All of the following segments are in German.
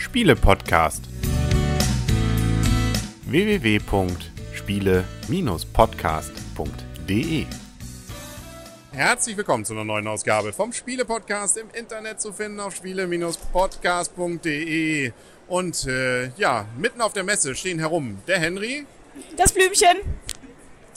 Spiele-Podcast. www.spiele-podcast.de Herzlich willkommen zu einer neuen Ausgabe vom Spiele-Podcast im Internet zu finden auf spiele-podcast.de. Und äh, ja, mitten auf der Messe stehen herum der Henry, Das Blümchen.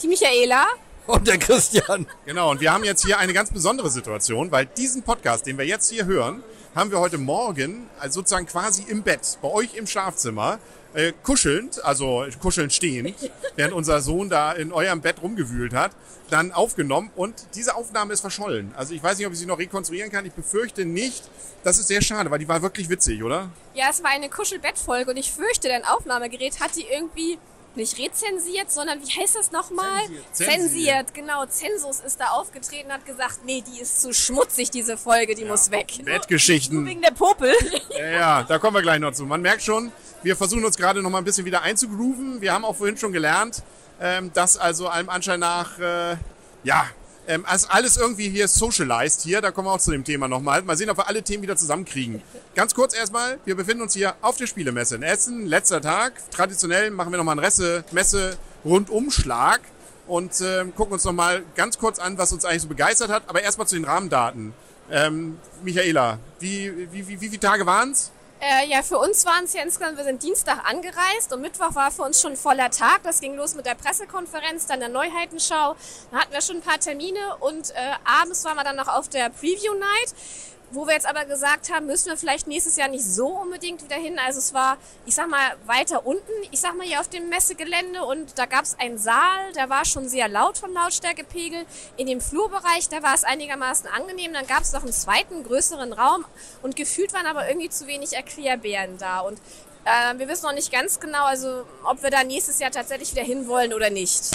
Die Michaela. Und der Christian. Genau, und wir haben jetzt hier eine ganz besondere Situation, weil diesen Podcast, den wir jetzt hier hören, haben wir heute Morgen also sozusagen quasi im Bett, bei euch im Schlafzimmer, äh, kuschelnd, also kuschelnd stehend, während unser Sohn da in eurem Bett rumgewühlt hat, dann aufgenommen und diese Aufnahme ist verschollen. Also ich weiß nicht, ob ich sie noch rekonstruieren kann. Ich befürchte nicht. Das ist sehr schade, weil die war wirklich witzig, oder? Ja, es war eine Kuschelbettfolge und ich fürchte, dein Aufnahmegerät hat die irgendwie nicht rezensiert, sondern wie heißt das nochmal? Zensiert. Zensiert, genau. Zensus ist da aufgetreten und hat gesagt, nee, die ist zu schmutzig, diese Folge, die muss weg. Bettgeschichten. Wegen der Popel. Ja, ja, da kommen wir gleich noch zu. Man merkt schon, wir versuchen uns gerade noch mal ein bisschen wieder einzugrooven. Wir haben auch vorhin schon gelernt, ähm, dass also allem Anschein nach, äh, ja, ähm, also alles irgendwie hier socialized hier. Da kommen wir auch zu dem Thema nochmal. Mal sehen, ob wir alle Themen wieder zusammenkriegen. Ganz kurz erstmal, wir befinden uns hier auf der Spielemesse in Essen. Letzter Tag. Traditionell machen wir nochmal einen Resse, Messe-Rundumschlag und ähm, gucken uns nochmal ganz kurz an, was uns eigentlich so begeistert hat. Aber erstmal zu den Rahmendaten. Ähm, Michaela, wie, wie, wie, wie viele Tage waren's? Äh, ja, für uns waren es ja insgesamt, wir sind Dienstag angereist und Mittwoch war für uns schon voller Tag. Das ging los mit der Pressekonferenz, dann der Neuheitenschau. Da hatten wir schon ein paar Termine und äh, abends waren wir dann noch auf der Preview Night. Wo wir jetzt aber gesagt haben, müssen wir vielleicht nächstes Jahr nicht so unbedingt wieder hin. Also es war, ich sag mal, weiter unten, ich sag mal hier auf dem Messegelände und da gab es einen Saal, der war schon sehr laut vom Lautstärkepegel. In dem Flurbereich, da war es einigermaßen angenehm. Dann gab es noch einen zweiten, größeren Raum und gefühlt waren aber irgendwie zu wenig Erklärbären da. Und äh, wir wissen noch nicht ganz genau, also ob wir da nächstes Jahr tatsächlich wieder hinwollen oder nicht.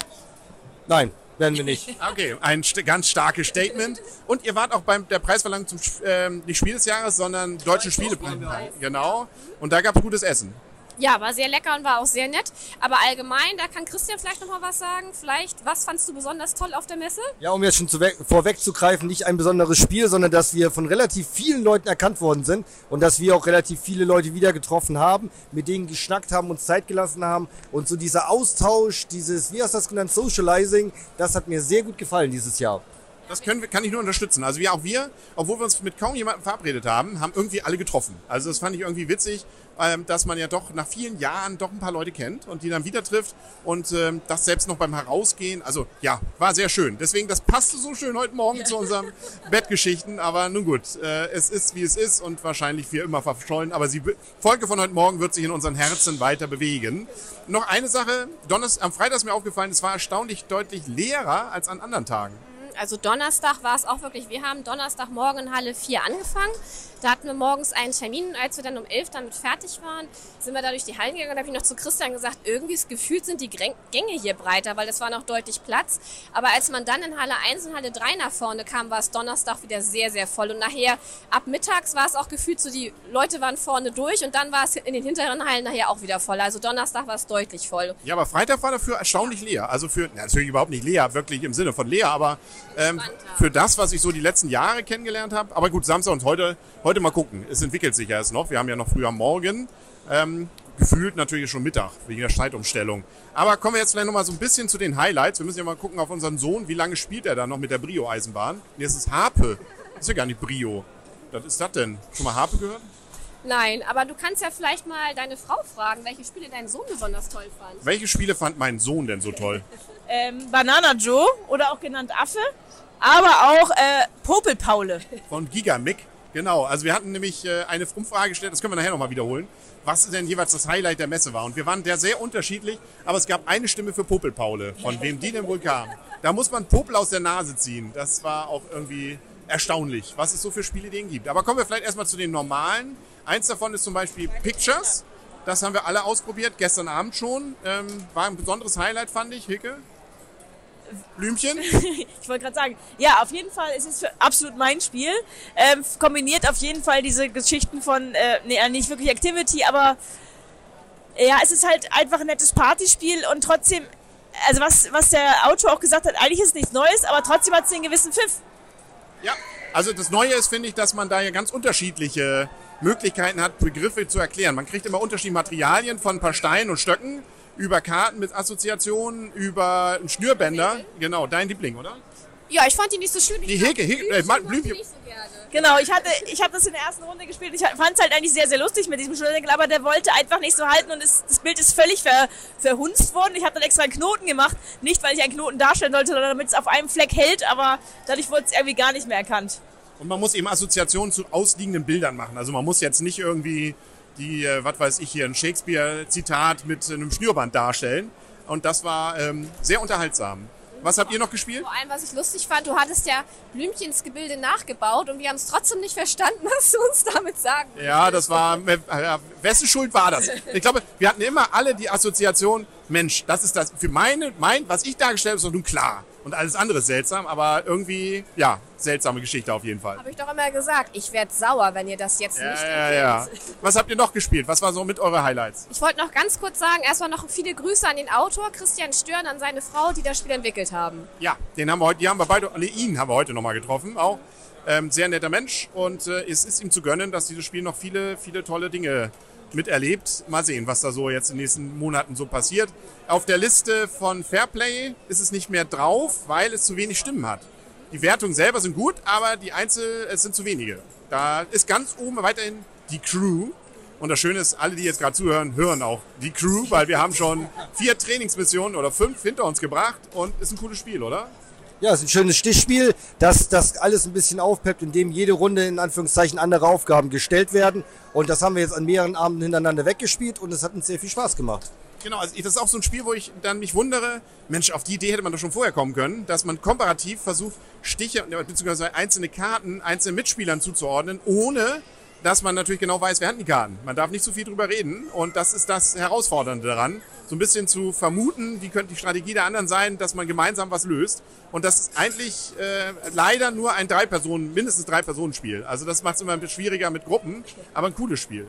Nein, werden wir nicht. Okay, ein st ganz starkes Statement. Und ihr wart auch beim der Preisverleihung zum ähm, nicht Spiel des Jahres, sondern Deutschen Spielepreis. Genau. Und da gab's gutes Essen. Ja, war sehr lecker und war auch sehr nett. Aber allgemein, da kann Christian vielleicht noch mal was sagen. Vielleicht, was fandst du besonders toll auf der Messe? Ja, um jetzt schon zu vorwegzugreifen, nicht ein besonderes Spiel, sondern dass wir von relativ vielen Leuten erkannt worden sind und dass wir auch relativ viele Leute wieder getroffen haben, mit denen geschnackt haben, uns Zeit gelassen haben und so dieser Austausch, dieses, wie hast du das genannt, Socializing, das hat mir sehr gut gefallen dieses Jahr. Das können wir, kann ich nur unterstützen. Also wir, auch wir, obwohl wir uns mit kaum jemandem verabredet haben, haben irgendwie alle getroffen. Also das fand ich irgendwie witzig, ähm, dass man ja doch nach vielen Jahren doch ein paar Leute kennt und die dann wieder trifft und ähm, das selbst noch beim Herausgehen. Also ja, war sehr schön. Deswegen, das passte so schön heute Morgen zu unserem Bettgeschichten. Aber nun gut, äh, es ist wie es ist und wahrscheinlich für immer verschollen. Aber die Folge von heute Morgen wird sich in unseren Herzen weiter bewegen. Noch eine Sache, Donnerstag, am Freitag ist mir aufgefallen, es war erstaunlich deutlich leerer als an anderen Tagen. Also Donnerstag war es auch wirklich, wir haben Donnerstagmorgen in Halle 4 angefangen. Da hatten wir morgens einen Termin und als wir dann um 11 damit fertig waren, sind wir da durch die Hallen gegangen und da habe ich noch zu Christian gesagt, irgendwie ist gefühlt sind die Gänge hier breiter, weil das war noch deutlich Platz. Aber als man dann in Halle 1 und Halle 3 nach vorne kam, war es Donnerstag wieder sehr, sehr voll. Und nachher ab mittags war es auch gefühlt so, die Leute waren vorne durch und dann war es in den hinteren Hallen nachher auch wieder voll. Also Donnerstag war es deutlich voll. Ja, aber Freitag war dafür erstaunlich leer. Also für, na, natürlich überhaupt nicht leer, wirklich im Sinne von leer, aber ähm, für das, was ich so die letzten Jahre kennengelernt habe. Aber gut, Samstag und heute, heute mal gucken. Es entwickelt sich ja erst noch. Wir haben ja noch früher Morgen. Ähm, gefühlt natürlich schon Mittag, wegen der Zeitumstellung. Aber kommen wir jetzt vielleicht nochmal so ein bisschen zu den Highlights. Wir müssen ja mal gucken auf unseren Sohn, wie lange spielt er da noch mit der Brio-Eisenbahn. Nee, es ist Harpe. Das ist ja gar nicht Brio. Was ist das denn? Schon mal Harpe gehört? Nein, aber du kannst ja vielleicht mal deine Frau fragen, welche Spiele dein Sohn besonders toll fand. Welche Spiele fand mein Sohn denn so toll? ähm, Banana Joe oder auch genannt Affe, aber auch äh, Popelpaule. Von Gigamic. Genau, also wir hatten nämlich äh, eine Umfrage gestellt, das können wir nachher nochmal wiederholen, was denn jeweils das Highlight der Messe war. Und wir waren der sehr unterschiedlich, aber es gab eine Stimme für Popelpaule, von wem die denn wohl kam. Da muss man Popel aus der Nase ziehen. Das war auch irgendwie erstaunlich, was es so für Spielideen gibt. Aber kommen wir vielleicht erstmal zu den normalen. Eins davon ist zum Beispiel Pictures. Das haben wir alle ausprobiert, gestern Abend schon. Ähm, war ein besonderes Highlight, fand ich. Hicke? Blümchen? Ich wollte gerade sagen, ja, auf jeden Fall ist es absolut mein Spiel. Ähm, kombiniert auf jeden Fall diese Geschichten von, äh, nee, nicht wirklich Activity, aber ja, es ist halt einfach ein nettes Partyspiel und trotzdem, also was, was der Autor auch gesagt hat, eigentlich ist es nichts Neues, aber trotzdem hat es einen gewissen Pfiff. Ja, also das Neue ist, finde ich, dass man da ja ganz unterschiedliche Möglichkeiten hat, Begriffe zu erklären. Man kriegt immer unterschiedliche Materialien von ein paar Steinen und Stöcken, über Karten mit Assoziationen, über einen Schnürbänder. Genau, dein Liebling, oder? Ja, ich fand die nicht so schlimm. Die Heke, äh, Blümchen Blümchen. mochte ich nicht so gerne. Genau, ich hatte, ich habe das in der ersten Runde gespielt. Ich fand es halt eigentlich sehr, sehr lustig mit diesem Schnürsenkel, aber der wollte einfach nicht so halten und es, das Bild ist völlig ver, verhunzt worden. Ich habe dann extra einen Knoten gemacht, nicht weil ich einen Knoten darstellen sollte, sondern damit es auf einem Fleck hält, aber dadurch wurde es irgendwie gar nicht mehr erkannt. Und man muss eben Assoziationen zu ausliegenden Bildern machen. Also man muss jetzt nicht irgendwie die, äh, was weiß ich hier, ein Shakespeare-Zitat mit einem Schnürband darstellen. Und das war ähm, sehr unterhaltsam. Was habt ihr noch gespielt? Vor allem, was ich lustig fand, du hattest ja Blümchensgebilde nachgebaut und wir haben es trotzdem nicht verstanden, was du uns damit sagen willst. Ja, das war, äh, wessen Schuld war das? Ich glaube, wir hatten immer alle die Assoziation, Mensch, das ist das, für meine, mein, was ich dargestellt habe, ist doch nun klar. Und alles andere ist seltsam, aber irgendwie, ja, seltsame Geschichte auf jeden Fall. Habe ich doch immer gesagt, ich werde sauer, wenn ihr das jetzt Ja, nicht ja, ja. Was habt ihr noch gespielt? Was war so mit eure Highlights? Ich wollte noch ganz kurz sagen, erstmal noch viele Grüße an den Autor Christian Störn, an seine Frau, die das Spiel entwickelt haben. Ja, den haben wir heute, die haben wir beide, nee, ihn haben wir heute nochmal getroffen, auch. Ähm, sehr netter Mensch und äh, es ist ihm zu gönnen, dass dieses Spiel noch viele, viele tolle Dinge miterlebt. Mal sehen, was da so jetzt in den nächsten Monaten so passiert. Auf der Liste von Fairplay ist es nicht mehr drauf, weil es zu wenig Stimmen hat. Die Wertungen selber sind gut, aber die Einzel, es sind zu wenige. Da ist ganz oben weiterhin die Crew. Und das Schöne ist, alle, die jetzt gerade zuhören, hören auch die Crew, weil wir haben schon vier Trainingsmissionen oder fünf hinter uns gebracht und ist ein cooles Spiel, oder? Ja, es ist ein schönes Stichspiel, das das alles ein bisschen aufpeppt, indem jede Runde in Anführungszeichen andere Aufgaben gestellt werden. Und das haben wir jetzt an mehreren Abenden hintereinander weggespielt und es hat uns sehr viel Spaß gemacht. Genau, also das ist auch so ein Spiel, wo ich dann mich wundere, Mensch, auf die Idee hätte man doch schon vorher kommen können, dass man komparativ versucht, Stiche bzw. einzelne Karten einzelnen Mitspielern zuzuordnen, ohne dass man natürlich genau weiß, wer hat die Karten. Man darf nicht zu viel drüber reden und das ist das Herausfordernde daran, so ein bisschen zu vermuten, wie könnte die Strategie der anderen sein, dass man gemeinsam was löst. Und das ist eigentlich äh, leider nur ein Drei-Personen, mindestens Drei-Personen-Spiel. Also das macht es immer ein bisschen schwieriger mit Gruppen, aber ein cooles Spiel.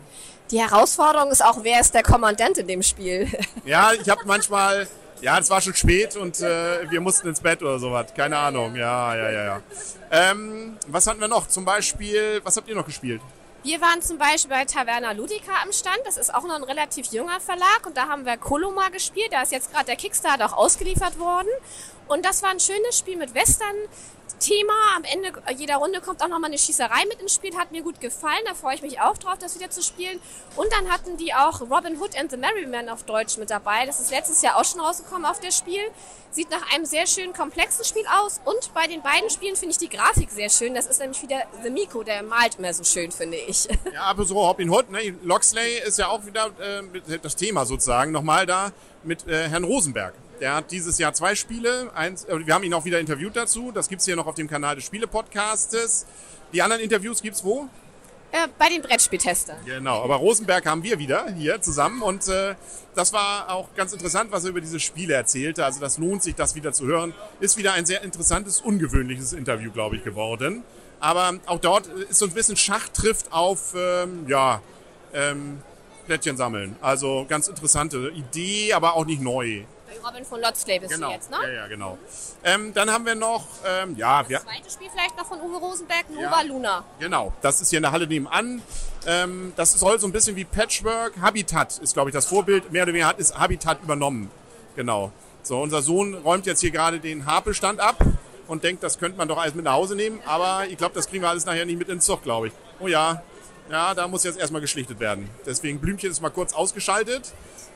Die Herausforderung ist auch, wer ist der Kommandant in dem Spiel? Ja, ich habe manchmal, ja, es war schon spät und äh, wir mussten ins Bett oder sowas. Keine Ahnung. Ja, ja, ja, ja. Ähm, was hatten wir noch? Zum Beispiel, was habt ihr noch gespielt? Wir waren zum Beispiel bei Taverna Ludica am Stand. Das ist auch noch ein relativ junger Verlag und da haben wir Coloma gespielt. Da ist jetzt gerade der Kickstarter auch ausgeliefert worden. Und das war ein schönes Spiel mit Western-Thema. Am Ende jeder Runde kommt auch nochmal eine Schießerei mit ins Spiel. Hat mir gut gefallen. Da freue ich mich auch drauf, das wieder zu spielen. Und dann hatten die auch Robin Hood and the Merry Men auf Deutsch mit dabei. Das ist letztes Jahr auch schon rausgekommen auf das Spiel. Sieht nach einem sehr schönen, komplexen Spiel aus. Und bei den beiden Spielen finde ich die Grafik sehr schön. Das ist nämlich wieder The Miko, der malt immer so schön, finde ich. Ja, aber so Robin Hood, ne? Loxley ist ja auch wieder äh, das Thema sozusagen nochmal da mit äh, Herrn Rosenberg. Der hat dieses Jahr zwei Spiele. Eins, äh, wir haben ihn auch wieder interviewt dazu. Das gibt's hier noch auf dem Kanal des Spiele-Podcastes. Die anderen Interviews gibt's wo? Äh, bei den Brettspieltestern. Genau, aber Rosenberg haben wir wieder hier zusammen und äh, das war auch ganz interessant, was er über diese Spiele erzählte. Also das lohnt sich, das wieder zu hören. Ist wieder ein sehr interessantes, ungewöhnliches Interview, glaube ich, geworden. Aber auch dort ist so ein bisschen Schach trifft auf, ähm, ja, ähm, Plättchen sammeln. Also ganz interessante Idee, aber auch nicht neu. Robin von Lotzley bist Genau, du jetzt, ne? ja, ja, genau. Ähm, dann haben wir noch, ähm, ja, Das zweite Spiel vielleicht noch von Uwe Rosenberg, Nova Ja. Luna. Genau, das ist hier in der Halle nebenan. Ähm, das soll so ein bisschen wie Patchwork. Habitat ist, glaube ich, das Vorbild. Mehr oder weniger hat ist Habitat übernommen. Genau. So, unser Sohn räumt jetzt hier gerade den Haarbestand ab und denkt, das könnte man doch alles mit nach Hause nehmen. Aber ich glaube, das kriegen wir alles nachher nicht mit ins Zug, glaube ich. Oh ja, ja, da muss jetzt erstmal geschlichtet werden. Deswegen Blümchen ist mal kurz ausgeschaltet.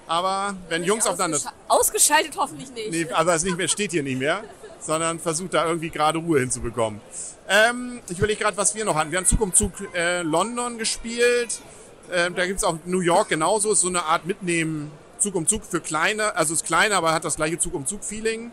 Aber wenn Jungs aufeinander... Ausgescha- Ausgeschaltet hoffentlich nicht. Nee, aber es nicht mehr, steht hier nicht mehr, sondern versucht da irgendwie gerade Ruhe hinzubekommen. Ähm, ich überlege gerade, was wir noch hatten. Wir haben Zug um Zug äh, London gespielt. Ähm, da gibt's auch New York genauso. Ist so eine Art Mitnehmen Zug um Zug für kleine. Also ist kleiner, aber hat das gleiche Zug um Zug Feeling.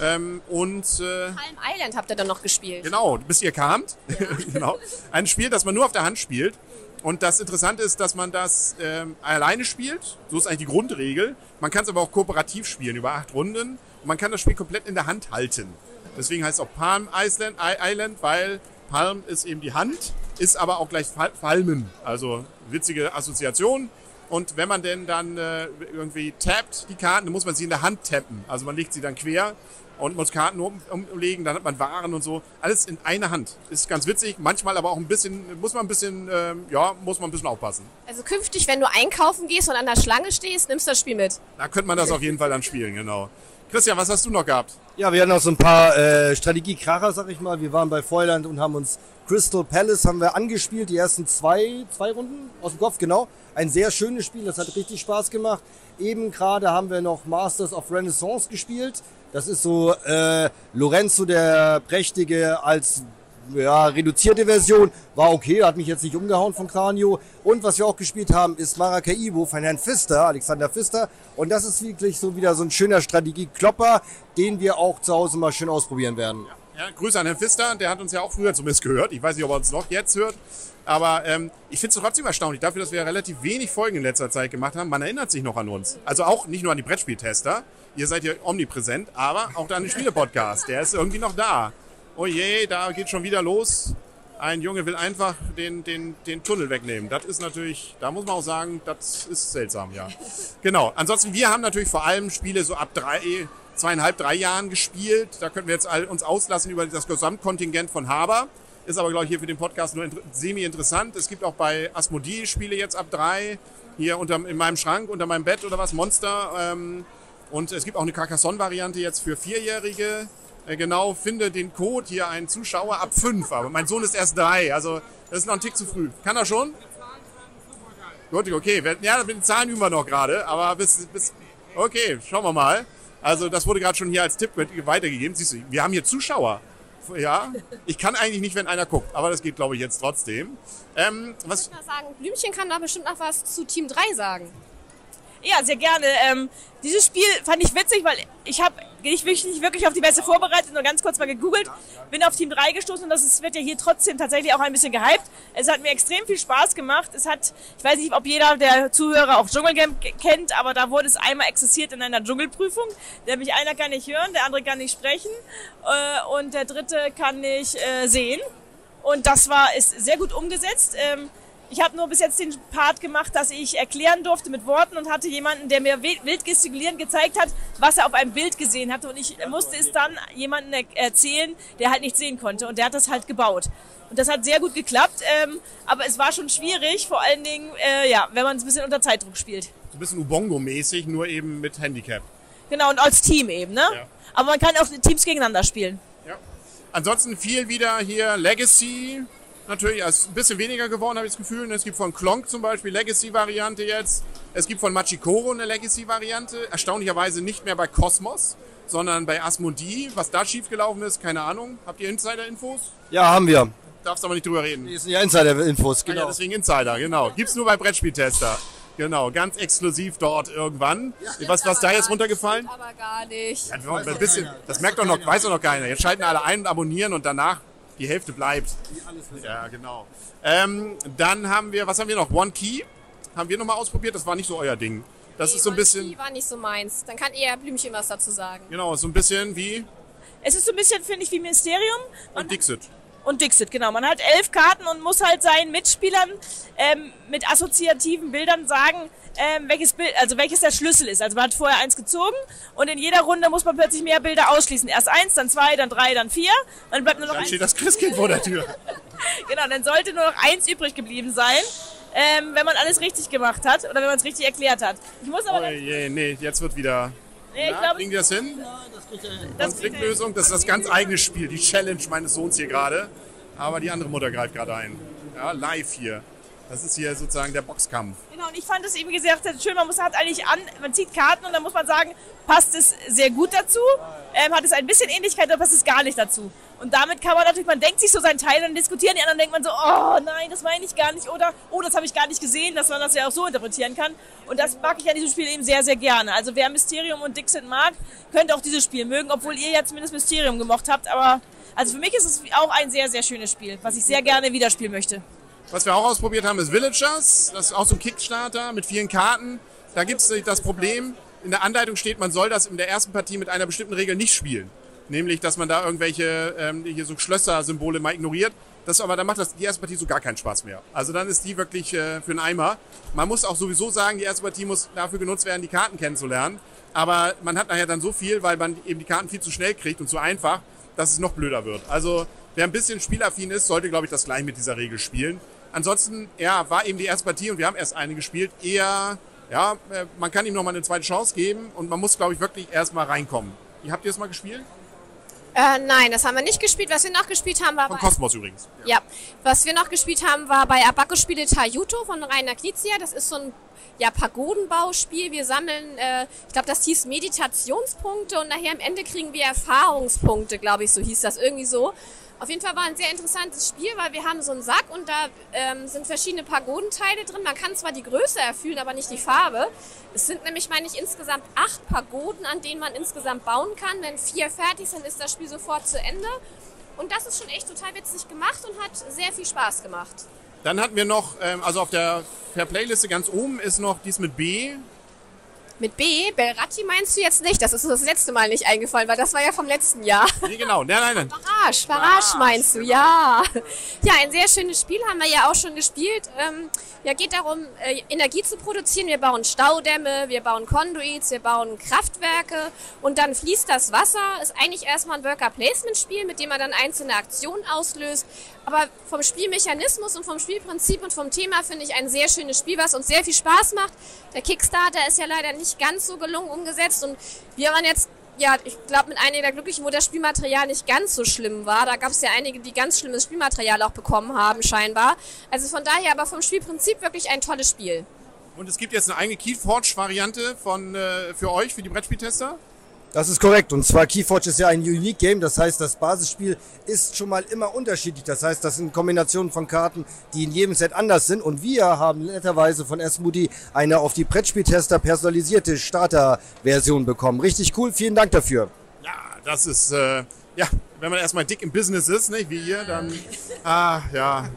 Ähm, und äh, Palm Island habt ihr dann noch gespielt. Genau, bis ihr kamt. genau. Ein Spiel, das man nur auf der Hand spielt. Und das Interessante ist, dass man das ähm, alleine spielt. So ist eigentlich die Grundregel. Man kann es aber auch kooperativ spielen über acht Runden. Und man kann das Spiel komplett in der Hand halten. Deswegen heißt es auch Palm Island, Island, weil Palm ist eben die Hand, ist aber auch gleich Fal- Falmen. Also witzige Assoziation. Und wenn man denn dann äh, irgendwie tappt, die Karten, dann muss man sie in der Hand tappen. Also man legt sie dann quer und muss Karten um, umlegen, dann hat man Waren und so. Alles in einer Hand. Ist ganz witzig, manchmal aber auch ein bisschen, muss man ein bisschen, ähm, ja, muss man ein bisschen aufpassen. Also künftig, wenn du einkaufen gehst und an der Schlange stehst, nimmst du das Spiel mit. Da könnte man das auf jeden Fall dann spielen, genau. Christian, was hast du noch gehabt? Ja, wir hatten auch so ein paar äh, Strategiekracher, sag ich mal. Wir waren bei Feuerland und haben uns Crystal Palace haben wir angespielt, die ersten zwei, zwei Runden aus dem Kopf, genau. Ein sehr schönes Spiel, das hat richtig Spaß gemacht. Eben gerade haben wir noch Masters of Renaissance gespielt. Das ist so äh, Lorenzo der Prächtige als ja, reduzierte Version. War okay, hat mich jetzt nicht umgehauen von Kranio. Und was wir auch gespielt haben, ist Maracaibo von Herrn Pfister, Alexander Pfister. Und das ist wirklich so wieder so ein schöner Strategieklopper, den wir auch zu Hause mal schön ausprobieren werden. Ja, Grüße an Herrn Pfister, der hat uns ja auch früher zumindest gehört. Ich weiß nicht, ob er uns noch jetzt hört. Aber ähm, ich finde es trotzdem erstaunlich, dafür, dass wir relativ wenig Folgen in letzter Zeit gemacht haben. Man erinnert sich noch an uns. Also auch nicht nur an die Brettspieltester. Ihr seid ja omnipräsent, aber auch an den Spiele-Podcast. Der ist irgendwie noch da. Oh je, da geht schon wieder los. Ein Junge will einfach den, den, den Tunnel wegnehmen. Das ist natürlich, da muss man auch sagen, das ist seltsam, ja. Genau. Ansonsten, wir haben natürlich vor allem Spiele so ab drei, zweieinhalb, drei Jahren gespielt. Da könnten wir jetzt uns auslassen über das Gesamtkontingent von Haber. Ist aber, glaube ich, hier für den Podcast nur semi-interessant. Es gibt auch bei Asmodee Spiele jetzt ab drei. Hier unter, in meinem Schrank, unter meinem Bett oder was, Monster. Ähm, und es gibt auch eine Carcassonne-Variante jetzt für Vierjährige. Äh, genau, finde den Code hier einen Zuschauer ab fünf. Aber mein Sohn ist erst drei. Also, das ist noch ein Tick zu früh. Kann er schon? Gut, okay. Ja, mit den Zahlen üben wir noch gerade. Aber bis, bis, okay, schauen wir mal. Also, das wurde gerade schon hier als Tipp weitergegeben. Siehst du, wir haben hier Zuschauer. Ja, ich kann eigentlich nicht, wenn einer guckt, aber das geht, glaube ich, jetzt trotzdem. Ähm, was ich mal sagen, Blümchen kann da bestimmt noch was zu Team 3 sagen. Ja, sehr gerne. Ähm, dieses Spiel fand ich witzig, weil ich habe nicht wirklich, auf die Messe vorbereitet, nur ganz kurz mal gegoogelt, bin auf Team 3 gestoßen und das ist, wird ja hier trotzdem tatsächlich auch ein bisschen gehypt. Es hat mir extrem viel Spaß gemacht. Es hat, ich weiß nicht, ob jeder der Zuhörer auch Dschungelcamp kennt, aber da wurde es einmal exerziert in einer Dschungelprüfung. Nämlich einer kann nicht hören, der andere kann nicht sprechen äh, und der dritte kann nicht äh, sehen. Und das war ist sehr gut umgesetzt. Ähm, ich habe nur bis jetzt den Part gemacht, dass ich erklären durfte mit Worten und hatte jemanden, der mir wild gestikulierend gezeigt hat, was er auf einem Bild gesehen hatte. Und ich musste es dann jemandem erzählen, der halt nicht sehen konnte. Und der hat das halt gebaut. Und das hat sehr gut geklappt. Ähm, aber es war schon schwierig, vor allen Dingen, äh, ja, wenn man es ein bisschen unter Zeitdruck spielt. So ein bisschen Ubongo-mäßig, nur eben mit Handicap. Genau, und als Team eben, ne? Ja. Aber man kann auch Teams gegeneinander spielen. Ja. Ansonsten viel wieder hier Legacy, natürlich ist ein bisschen weniger geworden, habe ich das Gefühl. Es gibt von Klonk zum Beispiel Legacy-Variante jetzt. Es gibt von Machikoro eine Legacy-Variante. Erstaunlicherweise nicht mehr bei Cosmos, sondern bei Asmodee. Was da schiefgelaufen ist, keine Ahnung. Habt ihr Insider-Infos? Ja, haben wir. Darfst aber nicht drüber reden. Das sind ja Insider-Infos, genau. Ah, ja, deswegen Insider, genau. Gibt's nur bei Brettspieltester. Genau, ganz exklusiv dort irgendwann. Ja, was was da jetzt runtergefallen? Aber gar nicht. Ja, ein bisschen, das merkt doch noch, weiß doch noch keiner. Jetzt schalten alle ein und abonnieren und danach die Hälfte bleibt. Ja, genau. Ähm, dann haben wir, was haben wir noch? One Key haben wir nochmal ausprobiert. Das war nicht so euer Ding. Das nee, ist so ein bisschen. Key war nicht so meins. Dann kann eher Blümchen was dazu sagen. Genau, so ein bisschen wie. Es ist so ein bisschen, finde ich, wie Mysterium. Und Dixit. Und Dixit, genau. Man hat elf Karten und muss halt seinen Mitspielern ähm, mit assoziativen Bildern sagen, ähm, welches Bild, also welches der Schlüssel ist. Also man hat vorher eins gezogen und in jeder Runde muss man plötzlich mehr Bilder ausschließen. Erst eins, dann zwei, dann drei, dann vier. Dann bleibt nur noch dann eins. steht das Christkind vor der Tür. genau, dann sollte nur noch eins übrig geblieben sein. Ähm, wenn man alles richtig gemacht hat oder wenn man es richtig erklärt hat. Ich muss aber. Oh je, nee, jetzt wird wieder. Nee, ich glaube. Kriegen die das hin? Ja, das kriegt er Konfliktlösung, das ist das ganz eigene Spiel, die Challenge meines Sohns hier gerade. Aber die andere Mutter greift gerade ein. Ja, live hier. Das ist hier sozusagen der Boxkampf. Genau, und ich fand es eben gesagt, schön, man muss halt eigentlich an, man zieht Karten und dann muss man sagen, passt es sehr gut dazu, ähm, hat es ein bisschen Ähnlichkeit oder passt es gar nicht dazu. Und damit kann man natürlich, man denkt sich so seinen Teil und diskutieren, die anderen denkt man so, oh nein, das meine ich gar nicht oder oh, das habe ich gar nicht gesehen, dass man das ja auch so interpretieren kann. Und das mag ich an diesem Spiel eben sehr, sehr gerne. Also wer Mysterium und Dixit mag, könnte auch dieses Spiel mögen, obwohl ihr ja zumindest Mysterium gemocht habt, aber also für mich ist es auch ein sehr, sehr schönes Spiel, was ich sehr gerne wieder spielen möchte. Was wir auch ausprobiert haben, ist Villagers. Das ist auch so ein Kickstarter mit vielen Karten. Da gibt es das Problem, in der Anleitung steht, man soll das in der ersten Partie mit einer bestimmten Regel nicht spielen. Nämlich, dass man da irgendwelche ähm, hier so Schlösser-Symbole mal ignoriert. Das, aber dann macht das die erste Partie so gar keinen Spaß mehr. Also dann ist die wirklich äh, für einen Eimer. Man muss auch sowieso sagen, die erste Partie muss dafür genutzt werden, die Karten kennenzulernen. Aber man hat nachher dann so viel, weil man eben die Karten viel zu schnell kriegt und zu einfach, dass es noch blöder wird. Also wer ein bisschen spielaffin ist, sollte, glaube ich, das gleich mit dieser Regel spielen. Ansonsten, ja, war eben die erste Partie und wir haben erst eine gespielt. Eher, ja, äh, man kann ihm noch mal eine zweite Chance geben und man muss, glaube ich, wirklich erstmal reinkommen. Habt ihr das mal gespielt? Äh, nein, das haben wir nicht gespielt. Was wir noch gespielt haben, war Von bei, Cosmos übrigens. ja, was wir noch gespielt haben, war bei Abaco Spiele Tajuto von Rainer Knizia. Das ist so ein ja, Pagodenbauspiel. Wir sammeln, äh, ich glaube, das hieß Meditationspunkte und nachher am Ende kriegen wir Erfahrungspunkte, glaube ich, so hieß das irgendwie so. Auf jeden Fall war ein sehr interessantes Spiel, weil wir haben so einen Sack und da ähm, sind verschiedene Pagodenteile drin. Man kann zwar die Größe erfüllen, aber nicht die Farbe. Es sind nämlich, meine ich, insgesamt acht Pagoden, an denen man insgesamt bauen kann. Wenn vier fertig sind, ist das Spiel sofort zu Ende. Und das ist schon echt total witzig gemacht und hat sehr viel Spaß gemacht. Dann hatten wir noch, ähm, also auf der Fair Playliste ganz oben ist noch dies mit B. Mit B, Belratti meinst du jetzt nicht? Das ist uns das letzte Mal nicht eingefallen, weil das war ja vom letzten Jahr. Nee, genau. Nein, nein, nein. Barrage, Barrage meinst du, ja. Ja, ein sehr schönes Spiel haben wir ja auch schon gespielt. Ähm, ja, geht darum, äh, Energie zu produzieren. Wir bauen Staudämme, wir bauen Conduits, wir bauen Kraftwerke und dann fließt das Wasser. Ist eigentlich erstmal ein Worker-Placement-Spiel, mit dem man dann einzelne Aktionen auslöst. Aber vom Spielmechanismus und vom Spielprinzip und vom Thema finde ich ein sehr schönes Spiel, was uns sehr viel Spaß macht. Der Kickstarter ist ja leider nicht ganz so gelungen umgesetzt und wir waren jetzt ja, ich glaube, mit einigen der Glücklichen, wo das Spielmaterial nicht ganz so schlimm war. Da gab es ja einige, die ganz schlimmes Spielmaterial auch bekommen haben, scheinbar. Also von daher aber vom Spielprinzip wirklich ein tolles Spiel. Und es gibt jetzt eine eigene Keyforge-Variante von äh, für euch, für die Brettspieltester. Das ist korrekt. Und zwar Keyforge ist ja ein Unique Game. Das heißt, das Basisspiel ist schon mal immer unterschiedlich. Das heißt, das sind Kombinationen von Karten, die in jedem Set anders sind. Und wir haben netterweise von Esmudi eine auf die Brettspieltester personalisierte Starter-Version bekommen. Richtig cool. Vielen Dank dafür. Ja, das ist, äh, ja, wenn man erstmal dick im Business ist, nicht, wie ihr, dann, ah, ja,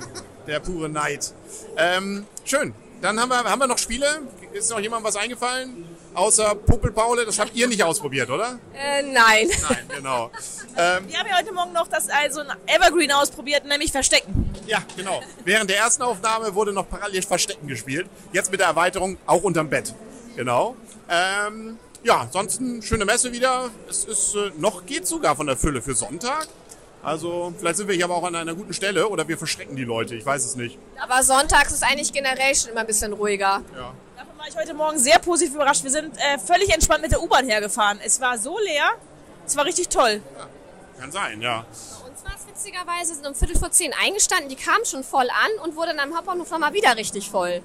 der pure Neid. Ähm, schön. Dann haben wir, haben wir noch Spiele. Ist noch jemandem was eingefallen? Außer Popelpaule, das habt ihr nicht ausprobiert, oder? Äh, nein. Nein, genau. Ähm, Wir haben ja heute Morgen noch das also ein Evergreen ausprobiert, nämlich Verstecken. ja, genau. Während der ersten Aufnahme wurde noch parallel Verstecken gespielt. Jetzt mit der Erweiterung auch unterm Bett. Genau. Ähm, ja, ansonsten schöne Messe wieder. Es ist äh, noch geht sogar von der Fülle für Sonntag. Also vielleicht sind wir hier aber auch an einer guten Stelle oder wir verschrecken die Leute. Ich weiß es nicht. Aber sonntags ist eigentlich generell schon immer ein bisschen ruhiger. Ja. Davon war ich heute Morgen sehr positiv überrascht. Wir sind äh, völlig entspannt mit der U-Bahn hergefahren. Es war so leer. Es war richtig toll. Kann sein, ja. Bei uns war es witzigerweise, sind um Viertel vor zehn eingestanden, die kamen schon voll an und wurde dann am Hauptbahnhof nochmal wieder richtig voll.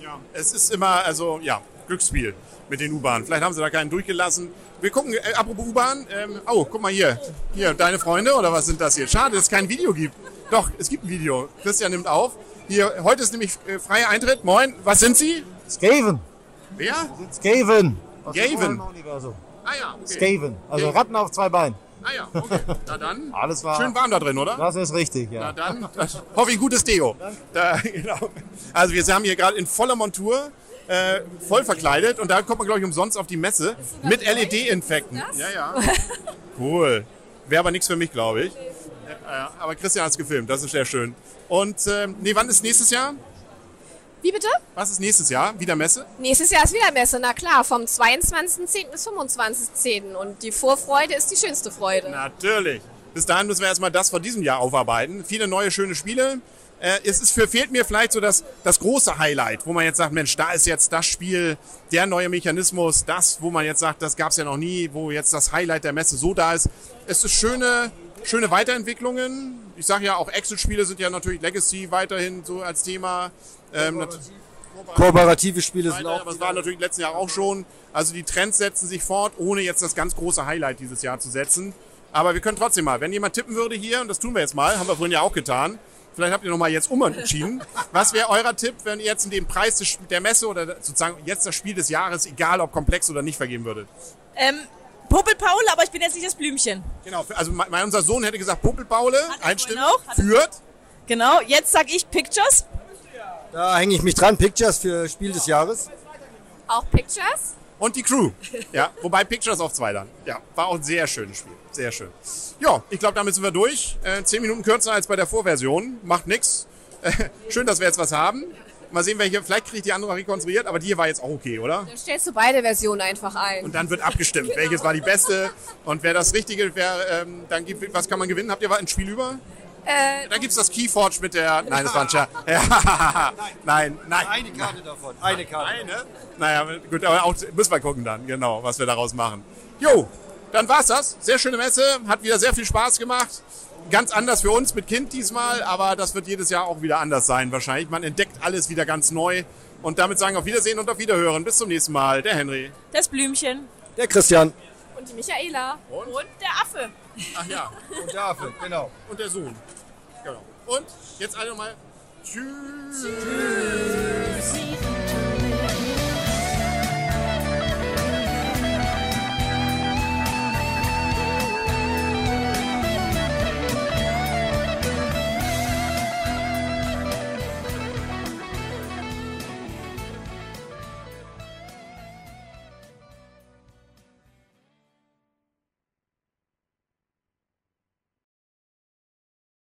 ja. Es ist immer, also ja, Glücksspiel mit den U-Bahnen. Vielleicht haben sie da keinen durchgelassen. Wir gucken, äh, apropos U-Bahn, ähm, oh, guck mal hier. Hier, deine Freunde oder was sind das hier? Schade, dass es kein Video gibt. Doch, es gibt ein Video. Christian nimmt auf. Hier, heute ist nämlich äh, freier Eintritt. Moin, was sind Sie? Skaven. Wer? Skaven. Aus Skaven. Ah ja, okay. Skaven. Also Skaven. Ratten auf zwei Beinen. Ah ja, okay. Na dann. Alles klar. Schön warm da drin, oder? Das ist richtig, Na ja. dann, das, hoffe ich, gutes Deo. Da, genau. Also wir haben hier gerade in voller Montur, äh, voll verkleidet und da kommt man, glaube ich, umsonst auf die Messe mit LED-Infekten. Ja, ja. Cool. Wäre aber nichts für mich, glaube ich. Äh, aber Christian hat es gefilmt, das ist sehr schön. Und ähm, nee, wann ist nächstes Jahr? Wie bitte? Was ist nächstes Jahr? Wieder Messe? Nächstes Jahr ist wieder Messe, na klar, vom 22.10. bis 25.10. Und die Vorfreude ist die schönste Freude. Natürlich. Bis dahin müssen wir erstmal das von diesem Jahr aufarbeiten. Viele neue, schöne Spiele. Äh, es ist für, fehlt mir vielleicht so das, das große Highlight, wo man jetzt sagt, Mensch, da ist jetzt das Spiel, der neue Mechanismus, das, wo man jetzt sagt, das gab es ja noch nie, wo jetzt das Highlight der Messe so da ist. Es ist schöne, schöne Weiterentwicklungen. Ich sage ja, auch Exit-Spiele sind ja natürlich Legacy weiterhin so als Thema. Ähm, Kooperative Spiele sind auch. aber es war natürlich letzten Jahr auch schon. Also die Trends setzen sich fort, ohne jetzt das ganz große Highlight dieses Jahr zu setzen. Aber wir können trotzdem mal, wenn jemand tippen würde hier, und das tun wir jetzt mal, haben wir vorhin ja auch getan, vielleicht habt ihr nochmal jetzt umentschieden. Was wäre euer Tipp, wenn ihr jetzt in dem Preis des, der Messe oder sozusagen jetzt das Spiel des Jahres, egal ob komplex oder nicht, vergeben würdet? Ähm, Popel Paul, aber ich bin jetzt nicht das Blümchen. Genau, also mein, unser Sohn hätte gesagt Popelpaule, er- führt. Genau, jetzt sag ich Pictures. Da hänge ich mich dran. Pictures für Spiel des Jahres. Auch Pictures? Und die Crew. Ja, wobei Pictures auf zwei dann. Ja, war auch ein sehr schönes Spiel. Sehr schön. Ja, ich glaube, damit sind wir durch. Äh, zehn Minuten kürzer als bei der Vorversion. Macht nix. Äh, schön, dass wir jetzt was haben. Mal sehen, welche, vielleicht kriege ich die andere rekonstruiert, aber die hier war jetzt auch okay, oder? Dann stellst du beide Versionen einfach ein. Und dann wird abgestimmt, welches war die beste und wer das Richtige, wer, ähm, dann gibt, was kann man gewinnen? Habt ihr ein Spiel über? Äh, Da gibt's das Keyforge mit der, nein, das war ein Scherz. Ja, nein, nein. Eine Karte davon. Eine Karte. Eine? Naja, gut, aber auch müssen wir gucken dann, genau, was wir daraus machen. Jo, dann war's das. Sehr schöne Messe, hat wieder sehr viel Spaß gemacht. Ganz anders für uns mit Kind diesmal, aber das wird jedes Jahr auch wieder anders sein wahrscheinlich. Man entdeckt alles wieder ganz neu. Und damit sagen wir auf Wiedersehen und auf Wiederhören. Bis zum nächsten Mal. Der Henry. Das Blümchen. Der Christian. Und die Michaela. Und der Affe. Ach ja, Und der Affe, genau. und der Sohn. Genau. Und jetzt alle nochmal. Tschüss. Tschüss.